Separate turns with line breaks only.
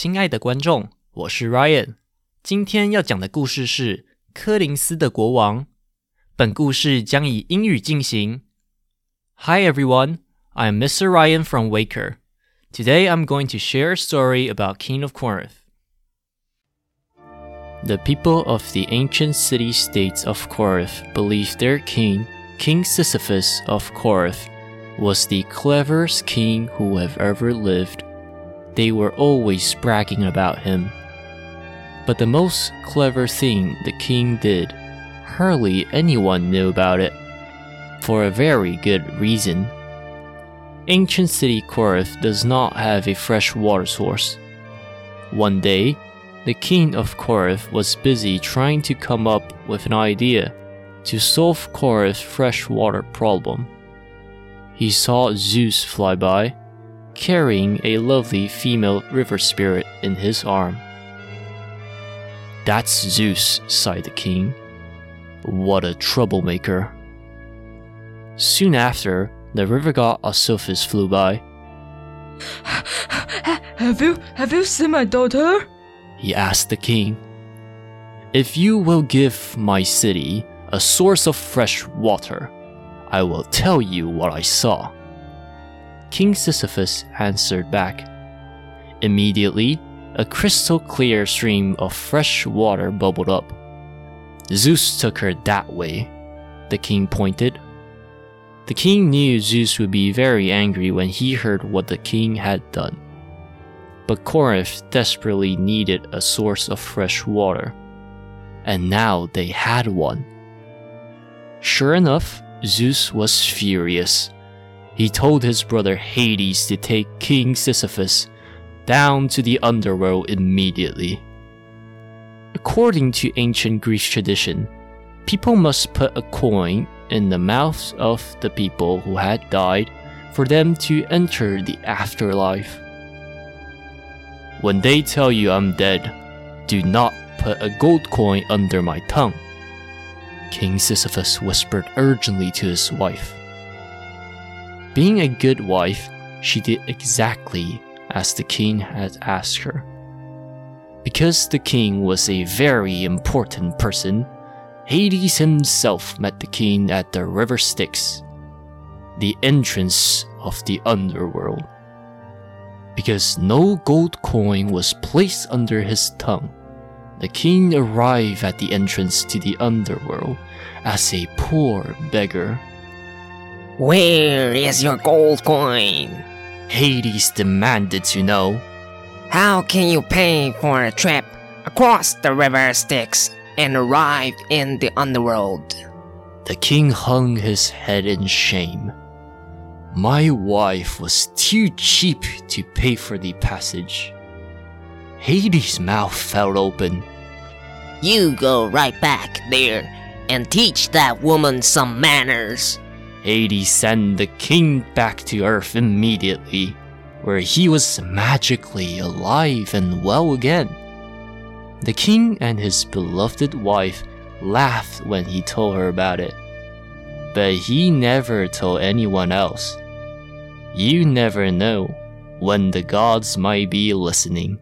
亲爱的观众，我是 Ryan。今天要讲的故事是《科林斯的国王》。本故事将以英语进行。Hi everyone, I'm Mr. Ryan from Waker. Today I'm going to share a story about King of Corinth. The people of the ancient city states of Corinth believed their king, King Sisyphus of Corinth, was the cleverest king who have ever lived they were always bragging about him. But the most clever thing the king did, hardly anyone knew about it. For a very good reason. Ancient city Corinth does not have a fresh water source. One day, the king of Corinth was busy trying to come up with an idea to solve Corinth's freshwater problem. He saw Zeus fly by, carrying a lovely female river spirit in his arm. That's Zeus, sighed the king. What a troublemaker. Soon after, the river god Asopus flew by.
Have you have you seen my daughter?
He asked the king, If you will give my city a source of fresh water, I will tell you what I saw. King Sisyphus answered back. Immediately, a crystal clear stream of fresh water bubbled up. Zeus took her that way, the king pointed. The king knew Zeus would be very angry when he heard what the king had done. But Corinth desperately needed a source of fresh water. And now they had one. Sure enough, Zeus was furious. He told his brother Hades to take King Sisyphus down to the underworld immediately. According to ancient Greek tradition, people must put a coin in the mouths of the people who had died for them to enter the afterlife. When they tell you I'm dead, do not put a gold coin under my tongue. King Sisyphus whispered urgently to his wife. Being a good wife, she did exactly as the king had asked her. Because the king was a very important person, Hades himself met the king at the river Styx, the entrance of the underworld. Because no gold coin was placed under his tongue, the king arrived at the entrance to the underworld as a poor beggar.
Where is your gold coin?
Hades demanded to know.
How can you pay for a trip across the river Styx and arrive in the underworld?
The king hung his head in shame. My wife was too cheap to pay for the passage. Hades' mouth fell open.
You go right back there and teach that woman some manners.
Hades sent the king back to Earth immediately, where he was magically alive and well again. The king and his beloved wife laughed when he told her about it, but he never told anyone else. You never know when the gods might be listening.